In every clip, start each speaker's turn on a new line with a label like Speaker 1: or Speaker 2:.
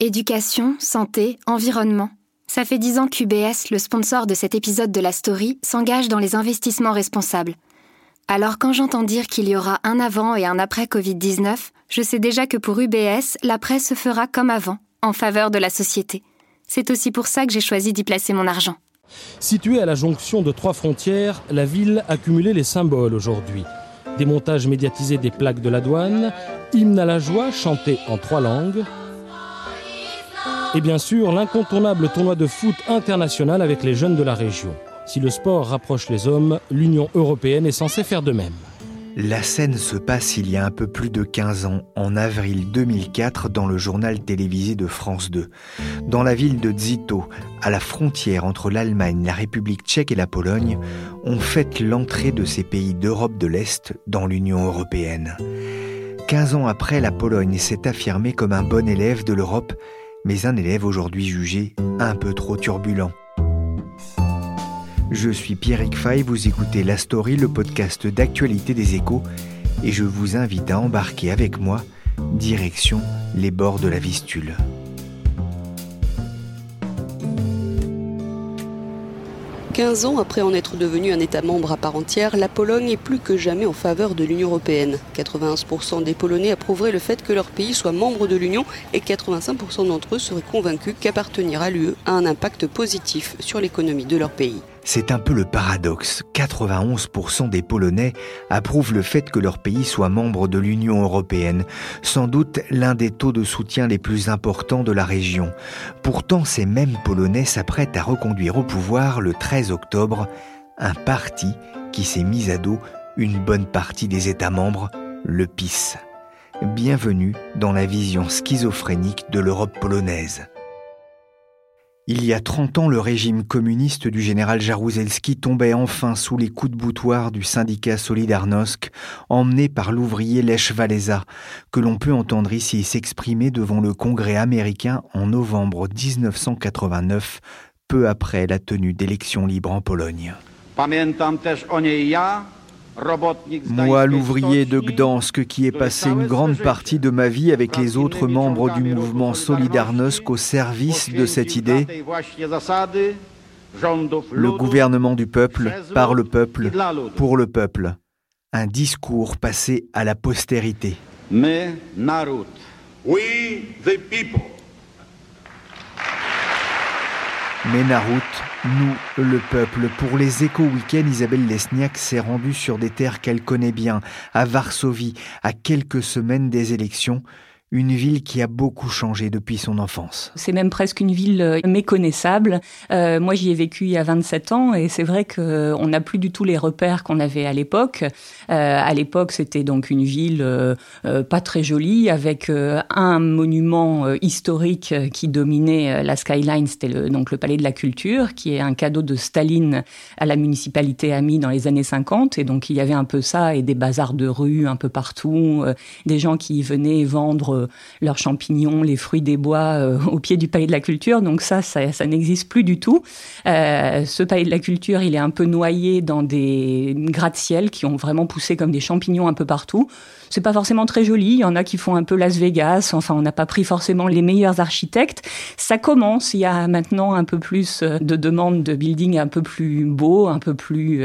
Speaker 1: Éducation, santé, environnement. Ça fait dix ans qu'UBS, le sponsor de cet épisode de la story, s'engage dans les investissements responsables. Alors quand j'entends dire qu'il y aura un avant et un après Covid-19, je sais déjà que pour UBS, l'après se fera comme avant, en faveur de la société. C'est aussi pour ça que j'ai choisi d'y placer mon argent.
Speaker 2: Située à la jonction de trois frontières, la ville a cumulé les symboles aujourd'hui. Démontage médiatisé des plaques de la douane, hymne à la joie chanté en trois langues, et bien sûr l'incontournable tournoi de foot international avec les jeunes de la région. Si le sport rapproche les hommes, l'Union européenne est censée faire de même.
Speaker 3: La scène se passe il y a un peu plus de 15 ans, en avril 2004, dans le journal télévisé de France 2. Dans la ville de Zito, à la frontière entre l'Allemagne, la République tchèque et la Pologne, on fête l'entrée de ces pays d'Europe de l'Est dans l'Union européenne. 15 ans après, la Pologne s'est affirmée comme un bon élève de l'Europe mais un élève aujourd'hui jugé un peu trop turbulent. Je suis Pierrick Fay, vous écoutez La Story, le podcast d'actualité des échos, et je vous invite à embarquer avec moi direction les bords de la Vistule.
Speaker 4: 15 ans après en être devenu un État membre à part entière, la Pologne est plus que jamais en faveur de l'Union européenne. 91% des Polonais approuveraient le fait que leur pays soit membre de l'Union et 85% d'entre eux seraient convaincus qu'appartenir à l'UE a un impact positif sur l'économie de leur pays.
Speaker 3: C'est un peu le paradoxe. 91% des Polonais approuvent le fait que leur pays soit membre de l'Union européenne, sans doute l'un des taux de soutien les plus importants de la région. Pourtant, ces mêmes Polonais s'apprêtent à reconduire au pouvoir le 13 octobre un parti qui s'est mis à dos une bonne partie des États membres, le PIS. Bienvenue dans la vision schizophrénique de l'Europe polonaise. Il y a 30 ans, le régime communiste du général Jaruzelski tombait enfin sous les coups de boutoir du syndicat Solidarnosc, emmené par l'ouvrier Lech Walesa, que l'on peut entendre ici s'exprimer devant le Congrès américain en novembre 1989, peu après la tenue d'élections libres en Pologne. Moi, l'ouvrier de Gdansk, qui ai passé une grande partie de ma vie avec les autres membres du mouvement Solidarnosc au service de cette idée, le gouvernement du peuple, par le peuple, pour le peuple, un discours passé à la postérité.
Speaker 5: We, the people.
Speaker 3: Ménarout, nous, le peuple. Pour les échos week-end, Isabelle Lesniak s'est rendue sur des terres qu'elle connaît bien, à Varsovie, à quelques semaines des élections une ville qui a beaucoup changé depuis son enfance.
Speaker 6: C'est même presque une ville euh, méconnaissable. Euh, moi, j'y ai vécu il y a 27 ans et c'est vrai qu'on euh, n'a plus du tout les repères qu'on avait à l'époque. À l'époque, c'était donc une ville pas très jolie avec un monument historique qui dominait la skyline, c'était donc le Palais de la Culture, qui est un cadeau de Staline à la municipalité amie dans les années 50. Et donc, il y avait un peu ça et des bazars de rue un peu partout, des gens qui venaient vendre euh, leurs champignons, les fruits des bois euh, au pied du palais de la culture. Donc ça, ça, n'existe plus du tout. Euh, ce palais de la culture, il est un peu noyé dans des gratte-ciel qui ont vraiment poussé comme des champignons un peu partout. C'est pas forcément très joli. Il y en a qui font un peu Las Vegas. Enfin, on n'a pas pris forcément les meilleurs architectes. Ça commence. Il y a maintenant un peu plus de demandes de buildings un peu plus beaux, un peu plus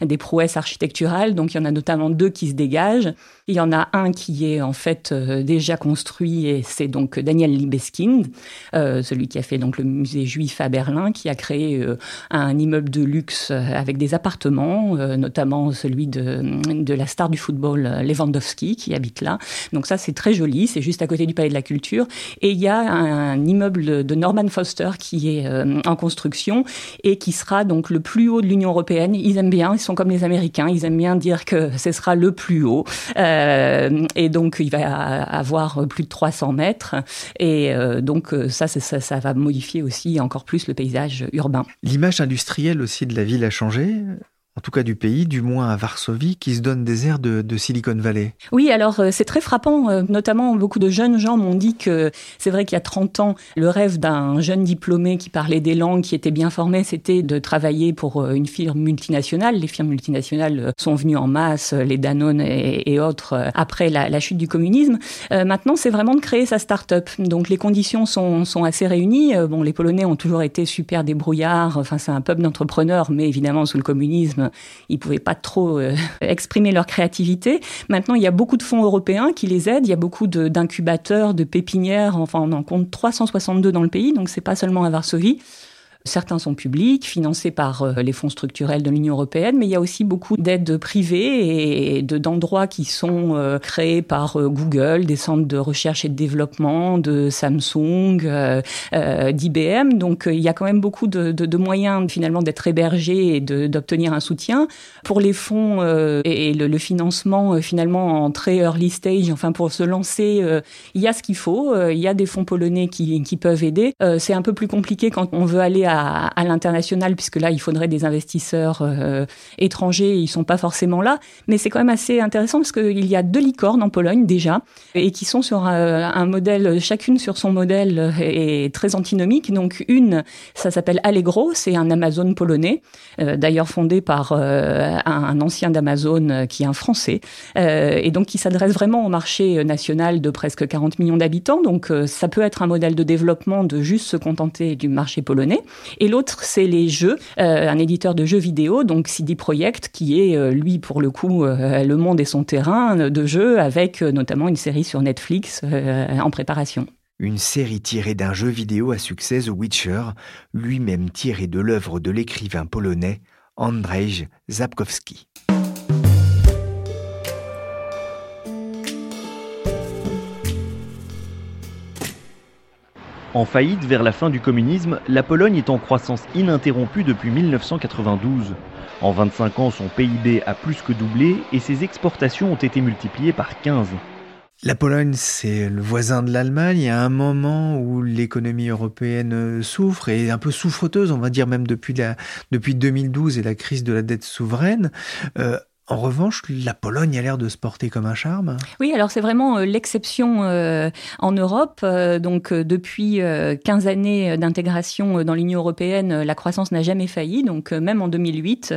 Speaker 6: des prouesses architecturales. Donc, il y en a notamment deux qui se dégagent. Il y en a un qui est en fait déjà construit et c'est donc Daniel Libeskind, euh, celui qui a fait donc le musée juif à Berlin, qui a créé euh, un immeuble de luxe euh, avec des appartements, notamment celui de, de la star du football Lewandowski qui habite là. Donc ça c'est très joli, c'est juste à côté du Palais de la Culture. Et il y a un, immeuble de Norman Foster qui est en construction et qui sera donc le plus haut de l'Union européenne. Ils aiment bien, ils sont comme les Américains, ils aiment bien dire que ce sera le plus haut. et donc il va avoir plus de 300 mètres. Et donc ça, ça, ça va modifier aussi encore plus le paysage urbain.
Speaker 3: L'image industrielle aussi de la ville a changé? En tout cas du pays, du moins à Varsovie, qui se donne des airs de, Silicon Valley.
Speaker 6: Oui, alors euh, c'est très frappant. Euh, notamment, beaucoup de jeunes gens m'ont dit que c'est vrai qu'il y a 30 ans, le rêve d'un jeune diplômé qui parlait des langues, qui était bien formé, c'était de travailler pour euh, une firme multinationale. Les firmes multinationales sont venues en masse, les Danone et, autres, après la, chute du communisme. maintenant, c'est vraiment de créer sa start-up. Donc les conditions sont, sont assez réunies. Bon, les Polonais ont toujours été super débrouillards. Enfin, c'est un peuple d'entrepreneurs, mais évidemment, sous le communisme, ils pouvaient pas trop euh, exprimer leur créativité. Maintenant, il y a beaucoup de fonds européens qui les aident. Il y a beaucoup d'incubateurs, de, de pépinières. Enfin, on en compte 362 dans le pays, donc c'est pas seulement à Varsovie. Certains sont publics, financés par euh, les fonds structurels de l'Union européenne, mais il y a aussi beaucoup d'aides privées et d'endroits qui sont euh, créés par euh, Google, des centres de recherche et de développement, de Samsung, d'IBM. Donc il y a quand même beaucoup de, moyens finalement d'être hébergé et d'obtenir un soutien. Pour les fonds et le, financement finalement en très early stage, enfin pour se lancer, il y a ce qu'il faut. Il y a des fonds polonais qui peuvent aider. C'est un peu plus compliqué quand on veut aller à à, l'international, puisque là, il faudrait des investisseurs euh, étrangers, ils sont pas forcément là. Mais c'est quand même assez intéressant parce qu'il y a deux licornes en Pologne déjà, et qui sont sur euh, un, modèle, chacune sur son modèle est très antinomique. Donc une, ça s'appelle Allegro, c'est un Amazon polonais, euh, d'ailleurs fondé par un, ancien d'Amazon qui est un Français, et donc qui s'adresse vraiment au marché national de presque 40 millions d'habitants. Donc ça peut être un modèle de développement de juste se contenter du marché polonais. Et l'autre, c'est les jeux, euh, un éditeur de jeux vidéo, donc CD Projekt, qui est, euh, lui, pour le coup, euh, le monde et son terrain de jeux, avec notamment une série sur Netflix en préparation.
Speaker 3: Une série tirée d'un jeu vidéo à succès, The Witcher, lui-même tiré de l'œuvre de l'écrivain polonais Andrzej Zapkowski.
Speaker 5: En faillite vers la fin du communisme, la Pologne est en croissance ininterrompue depuis 1992. En 25 ans, son PIB a plus que doublé et ses exportations ont été multipliées par 15.
Speaker 3: La Pologne, c'est le voisin de l'Allemagne. Il a un moment où l'économie européenne souffre et est un peu souffreteuse, on va dire même depuis, depuis 2012 et la crise de la dette souveraine. Euh, en revanche, la Pologne a l'air de se porter comme un charme.
Speaker 6: Oui, alors c'est vraiment euh, l'exception euh, en Europe. Euh, donc depuis 15 années d'intégration dans l'Union européenne, la croissance n'a jamais failli. Donc même en 2008,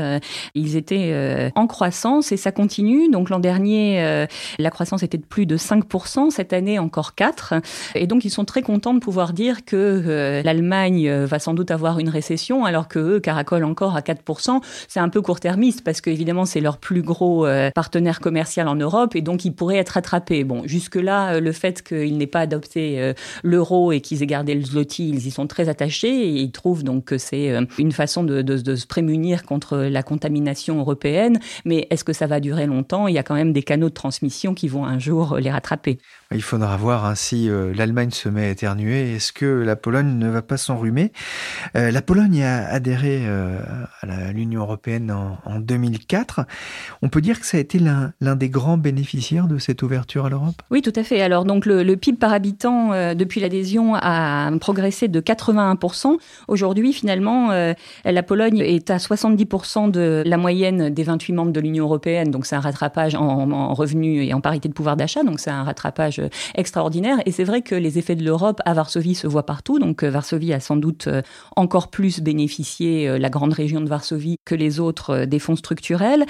Speaker 6: ils étaient en croissance et ça continue. Donc l'an dernier, la croissance était de plus de 5%, cette année encore 4. Et donc ils sont très contents de pouvoir dire que l'Allemagne va sans doute avoir une récession alors que eux caracolent encore à 4%. C'est un peu court-termiste parce qu'évidemment c'est leur plus gros euh, partenaire commercial en Europe et donc il pourrait être rattrapé. Bon, jusque-là, euh, le fait qu'il n'ait pas adopté euh, l'euro et qu'ils aient gardé le zloty, ils y sont très attachés et ils trouvent donc que c'est une façon de, se prémunir contre la contamination européenne. Mais est-ce que ça va durer longtemps? Il y a quand même des canaux de transmission qui vont un jour les rattraper.
Speaker 3: Il faudra voir hein, si l'Allemagne se met à éternuer. Est-ce que la Pologne ne va pas s'enrhumer? La Pologne a adhéré à l'Union européenne en, en 2004. On peut dire que ça a été l'un des grands bénéficiaires de cette ouverture à l'Europe?
Speaker 6: Oui, tout à fait. Alors, donc, le, PIB par habitant, euh, depuis l'adhésion, a progressé de 81%. Aujourd'hui, finalement, euh, la Pologne est à 70% de la moyenne des 28 membres de l'Union européenne. Donc, c'est un rattrapage en, revenus et en parité de pouvoir d'achat. Donc, c'est un rattrapage extraordinaire. Et c'est vrai que les effets de l'Europe à Varsovie se voient partout. Donc, euh, Varsovie a sans doute encore plus bénéficié, la grande région de Varsovie, que les autres des fonds structurels.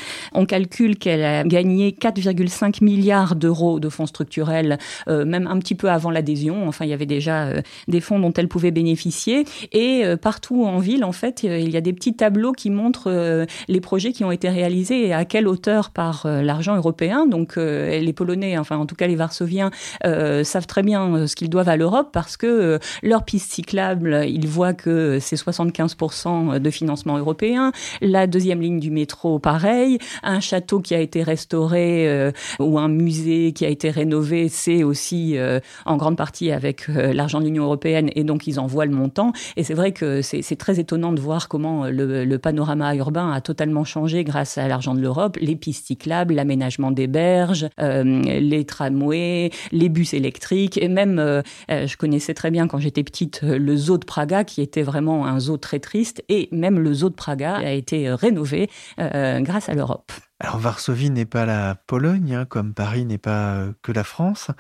Speaker 6: Calcule qu'elle a gagné 4,5 milliards d'euros de fonds structurels, euh, même un petit peu avant l'adhésion. Enfin, il y avait déjà euh, des fonds dont elle pouvait bénéficier. Et euh, partout en ville, en fait, il y a des petits tableaux qui montrent les projets qui ont été réalisés et à quelle hauteur par l'argent européen. Donc, les Polonais, enfin, en tout cas les Varsoviens, savent très bien ce qu'ils doivent à l'Europe parce que leur piste cyclable, ils voient que c'est 75% de financement européen. La deuxième ligne du métro, pareil. Un château qui a été restauré ou un musée qui a été rénové, c'est aussi en grande partie avec l'argent de l'Union européenne et donc ils envoient le montant. Et c'est vrai que c'est très étonnant de voir comment le, le, panorama urbain a totalement changé grâce à l'argent de l'Europe, les pistes cyclables, l'aménagement des berges, les tramways, les bus électriques et même, je connaissais très bien quand j'étais petite le zoo de Praga qui était vraiment un zoo très triste et même le zoo de Praga a été rénové grâce à l'Europe.
Speaker 3: Alors Varsovie n'est pas la Pologne, hein, comme Paris n'est pas euh, que la France.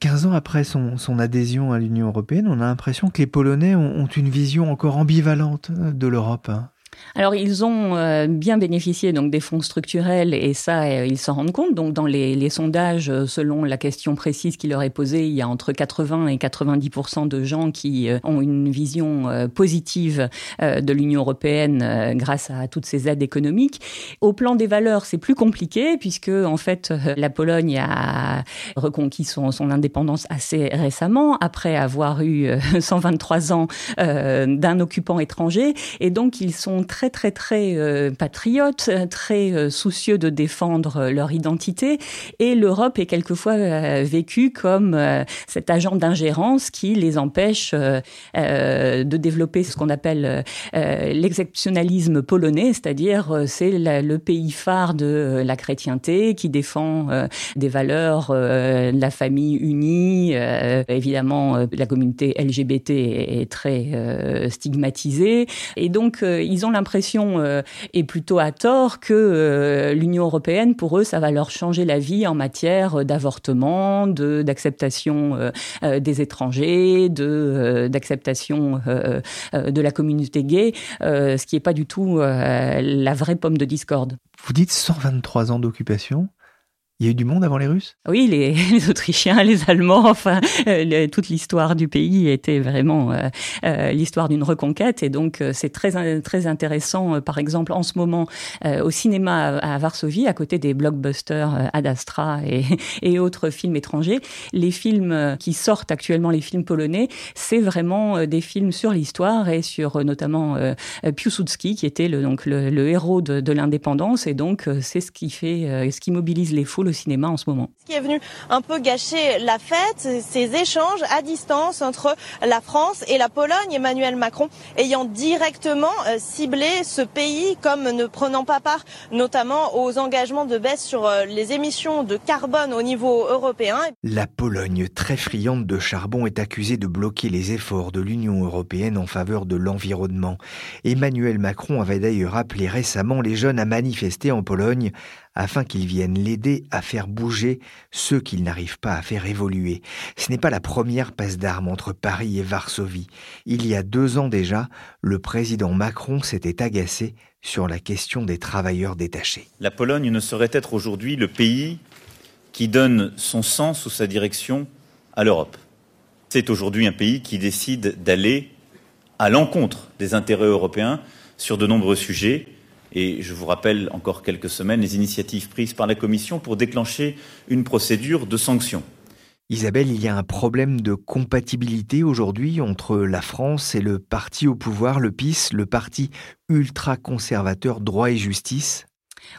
Speaker 3: 15 euh, ans après son, adhésion à l'Union européenne, on a l'impression que les Polonais ont, une vision encore ambivalente euh, de l'Europe. Hein.
Speaker 6: Alors ils ont euh, bien bénéficié donc des fonds structurels et ça euh, ils s'en rendent compte. Donc dans les, sondages, euh, selon la question précise qui leur est posée, il y a entre 80 et 90 de gens qui ont une vision positive de l'Union européenne grâce à toutes ces aides économiques. Au plan des valeurs, c'est plus compliqué puisque en fait la Pologne a reconquis son, son indépendance assez récemment après avoir eu 123 ans d'un occupant étranger et donc ils sont très très très euh, patriotes, très euh, soucieux de défendre euh, leur identité et l'Europe est quelquefois vécue comme cet agent d'ingérence qui les empêche de développer ce qu'on appelle l'exceptionnalisme polonais, c'est-à-dire c'est le pays phare de la chrétienté qui défend des valeurs de la famille unie. évidemment, la communauté LGBT est très stigmatisée et donc ils ont l'impression, euh, et plutôt à tort, que euh, l'Union européenne, pour eux, ça va leur changer la vie en matière d'avortement, de d'acceptation euh, des étrangers, de d'acceptation de la communauté gay, ce qui n'est pas du tout la vraie pomme de discorde.
Speaker 3: Vous dites 123 ans d'occupation il y a eu du monde avant les Russes?
Speaker 6: Oui, les, Autrichiens, les Allemands, enfin, euh, toute l'histoire du pays était vraiment euh, euh, l'histoire d'une reconquête. Et donc, c'est très, très intéressant, par exemple, en ce moment, au cinéma à, Varsovie, à côté des blockbusters Ad Astra et, autres films étrangers, les films qui sortent actuellement, les films polonais, c'est vraiment des films sur l'histoire et sur notamment Piłsudski, qui était le, donc, le, héros de, de l'indépendance. Et donc, c'est ce qui fait, ce qui mobilise les foules le cinéma en ce moment.
Speaker 7: Ce qui est venu un peu gâcher la fête, ces échanges à distance entre la France et la Pologne, Emmanuel Macron ayant directement euh, ciblé ce pays comme ne prenant pas part notamment aux engagements de baisse sur euh, les émissions de carbone au niveau européen.
Speaker 3: La Pologne, très friande de charbon, est accusée de bloquer les efforts de l'Union européenne en faveur de l'environnement. Emmanuel Macron avait d'ailleurs appelé récemment les jeunes à manifester en Pologne afin qu'ils viennent l'aider à faire bouger ceux qu'il n'arrive pas à faire évoluer. Ce n'est pas la première passe d'armes entre Paris et Varsovie. Il y a deux ans déjà, le président Macron s'était agacé sur la question des travailleurs détachés.
Speaker 8: La Pologne ne saurait être aujourd'hui le pays qui donne son sens ou sa direction à l'Europe. C'est aujourd'hui un pays qui décide d'aller à l'encontre des intérêts européens sur de nombreux sujets et je vous rappelle encore quelques semaines les initiatives prises par la Commission pour déclencher une procédure de sanction.
Speaker 3: Isabelle, il y a un problème de compatibilité aujourd'hui entre la France et le parti au pouvoir, le PIS, le parti ultra-conservateur droit et justice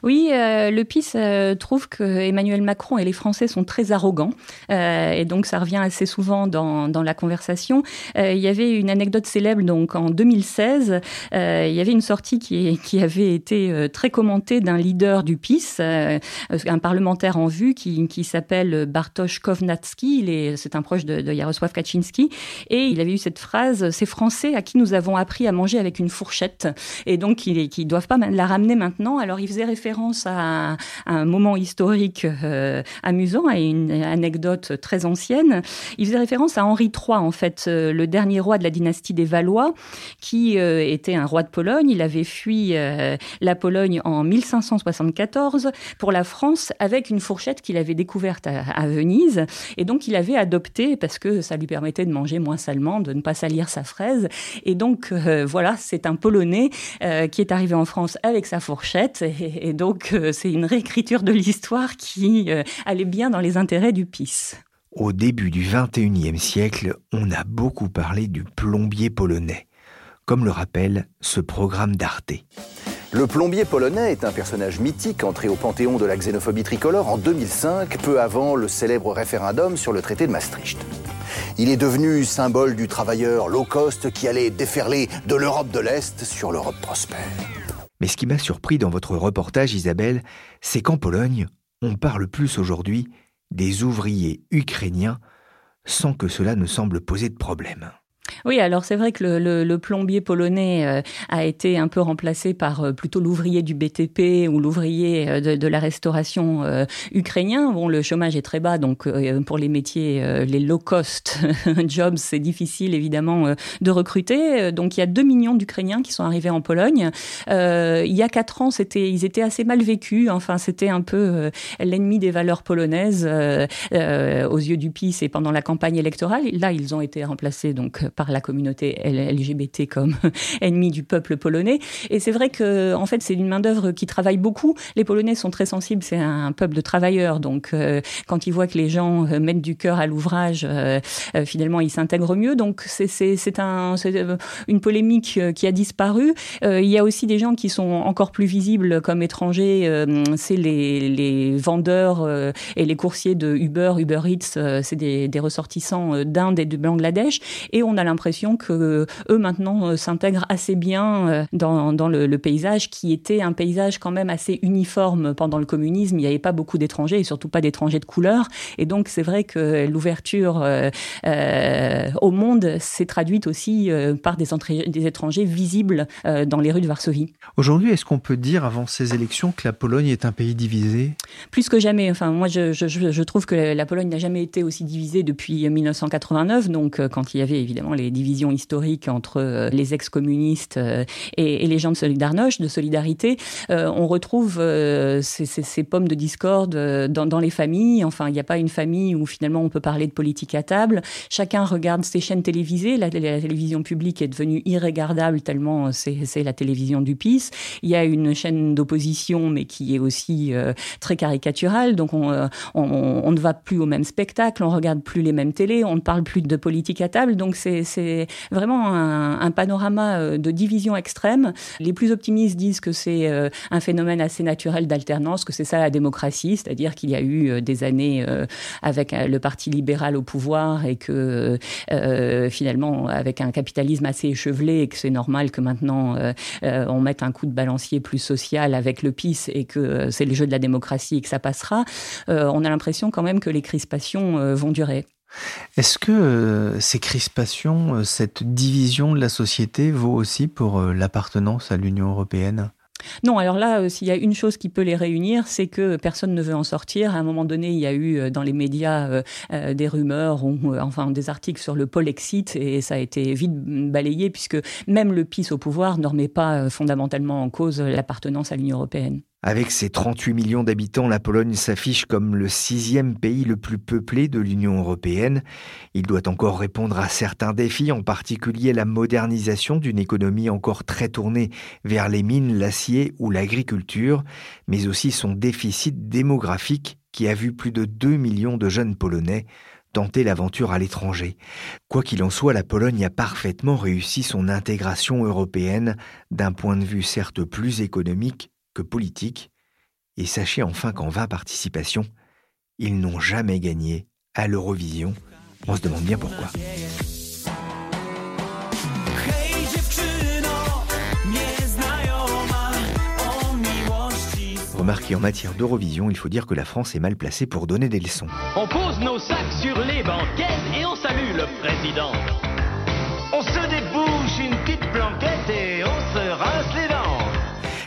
Speaker 6: oui, euh, le PIS euh, trouve que Emmanuel Macron et les Français sont très arrogants, euh, et donc ça revient assez souvent dans, dans la conversation. il y avait une anecdote célèbre, donc en 2016, il y avait une sortie qui, qui avait été très commentée d'un leader du PIS, un parlementaire en vue qui, qui s'appelle Bartosz Kovnatski, c'est un proche de, de Jarosław Kaczynski, et il avait eu cette phrase, ces Français à qui nous avons appris à manger avec une fourchette, et donc qui ne doivent pas la ramener maintenant, alors il faisait référence à, un moment historique euh, amusant, à une anecdote très ancienne. Il faisait référence à Henri III, en fait, euh, le dernier roi de la dynastie des Valois, qui euh, était un roi de Pologne. Il avait fui la Pologne en 1574 pour la France avec une fourchette qu'il avait découverte à, Venise. Et donc, il avait adopté, parce que ça lui permettait de manger moins salement, de ne pas salir sa fraise. Et donc, voilà, c'est un Polonais qui est arrivé en France avec sa fourchette. Et, et donc, euh, c'est une réécriture de l'histoire qui euh, allait bien dans les intérêts du PIS.
Speaker 3: Au début du XXIe siècle, on a beaucoup parlé du plombier polonais, comme le rappelle ce programme d'Arte.
Speaker 9: Le plombier polonais est un personnage mythique entré au panthéon de la xénophobie tricolore en 2005, peu avant le célèbre référendum sur le traité de Maastricht. Il est devenu symbole du travailleur low cost qui allait déferler de l'Europe de l'Est sur l'Europe prospère.
Speaker 3: Mais ce qui m'a surpris dans votre reportage, Isabelle, c'est qu'en Pologne, on parle plus aujourd'hui des ouvriers ukrainiens sans que cela ne semble poser de problème.
Speaker 6: Oui, alors c'est vrai que le, plombier polonais euh, a été un peu remplacé par euh, plutôt l'ouvrier du BTP ou l'ouvrier euh, de, la restauration ukrainien. Bon, le chômage est très bas, donc pour les métiers, les low-cost jobs, c'est difficile évidemment de recruter. Donc il y a 2 millions d'Ukrainiens qui sont arrivés en Pologne. il y a 4 ans, c'était, ils étaient assez mal vécus. Enfin, c'était un peu l'ennemi des valeurs polonaises aux yeux du PiS et pendant la campagne électorale. Là, ils ont été remplacés donc par la communauté LGBT comme ennemi du peuple polonais. Et c'est vrai que, en fait, c'est une main-d'œuvre qui travaille beaucoup. Les Polonais sont très sensibles, c'est un peuple de travailleurs. Donc, euh, quand ils voient que les gens euh, mettent du cœur à l'ouvrage, euh, finalement, ils s'intègrent mieux. Donc, c'est un, une polémique qui a disparu. il y a aussi des gens qui sont encore plus visibles comme étrangers. c'est les, les, vendeurs et les coursiers de Uber, Uber Eats. c'est des, des ressortissants d'Inde et de Bangladesh. Et on a l'impression que eux maintenant euh, s'intègrent assez bien euh, dans, dans le, paysage qui était un paysage quand même assez uniforme pendant le communisme. Il n'y avait pas beaucoup d'étrangers et surtout pas d'étrangers de couleur. Et donc c'est vrai que l'ouverture euh, au monde s'est traduite aussi par des, des, étrangers visibles dans les rues de Varsovie.
Speaker 10: Aujourd'hui, est-ce qu'on peut dire avant ces élections que la Pologne est un pays divisé?
Speaker 6: Plus que jamais. Enfin, moi, je, je, je trouve que la Pologne n'a jamais été aussi divisée depuis 1989. Donc, quand il y avait évidemment les divisions historiques entre euh, les ex-communistes euh, et, les gens de Solidarność, de Solidarité, euh, on retrouve ces, pommes de discorde dans, les familles. Enfin, il n'y a pas une famille où finalement on peut parler de politique à table. Chacun regarde ses chaînes télévisées. La, télévision publique est devenue irregardable tellement c'est la télévision du PIS. Il y a une chaîne d'opposition, mais qui est aussi très caricaturale. Donc on, on, ne va plus au même spectacle, on regarde plus les mêmes télés, on ne parle plus de politique à table. Donc c'est c'est vraiment un, panorama euh, de division extrême. Les plus optimistes disent que c'est euh, un phénomène assez naturel d'alternance, que c'est ça la démocratie, c'est-à-dire qu'il y a eu euh, des années avec le Parti libéral au pouvoir et que finalement, avec un capitalisme assez échevelé, et que c'est normal que maintenant on mette un coup de balancier plus social avec le PIS et que c'est le jeu de la démocratie et que ça passera, on a l'impression quand même que les crispations vont durer.
Speaker 10: Est-ce que euh, ces crispations, euh, cette division de la société vaut aussi pour euh, l'appartenance à l'Union européenne?
Speaker 6: Non, alors là, s'il y a une chose qui peut les réunir, c'est que personne ne veut en sortir. À un moment donné, il y a eu dans les médias des rumeurs ou enfin des articles sur le Polexit et ça a été vite balayé puisque même le PIS au pouvoir ne remet pas fondamentalement en cause l'appartenance à l'Union européenne.
Speaker 3: Avec ses 38 millions d'habitants, la Pologne s'affiche comme le sixième pays le plus peuplé de l'Union européenne. Il doit encore répondre à certains défis, en particulier la modernisation d'une économie encore très tournée vers les mines, l'acier ou l'agriculture, mais aussi son déficit démographique qui a vu plus de 2 millions de jeunes Polonais tenter l'aventure à l'étranger. Quoi qu'il en soit, la Pologne a parfaitement réussi son intégration européenne d'un point de vue certes plus économique, que politique, et sachez enfin qu'en 20 participations, ils n'ont jamais gagné à l'Eurovision. On se demande bien pourquoi. Remarquez, en matière d'Eurovision, il faut dire que la France est mal placée pour donner des leçons.
Speaker 11: On pose nos sacs sur les banquettes et on salue le président. On se débouche une petite blanquette et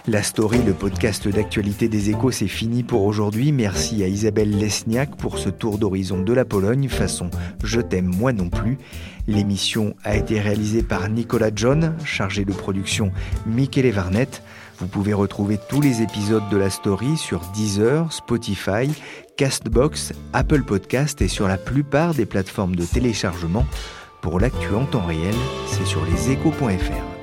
Speaker 3: La story, le podcast d'actualité des échos, c'est fini pour aujourd'hui. Merci à Isabelle Lesniak pour ce tour d'horizon de la Pologne, façon Je t'aime moi non plus. L'émission a été réalisée par Nicolas John, chargé de production Michele Varnet. Vous pouvez retrouver tous les épisodes de la story sur Deezer, Spotify, Castbox, Apple Podcast et sur la plupart des plateformes de téléchargement. Pour l'actu en temps réel, c'est sur leséchos.fr.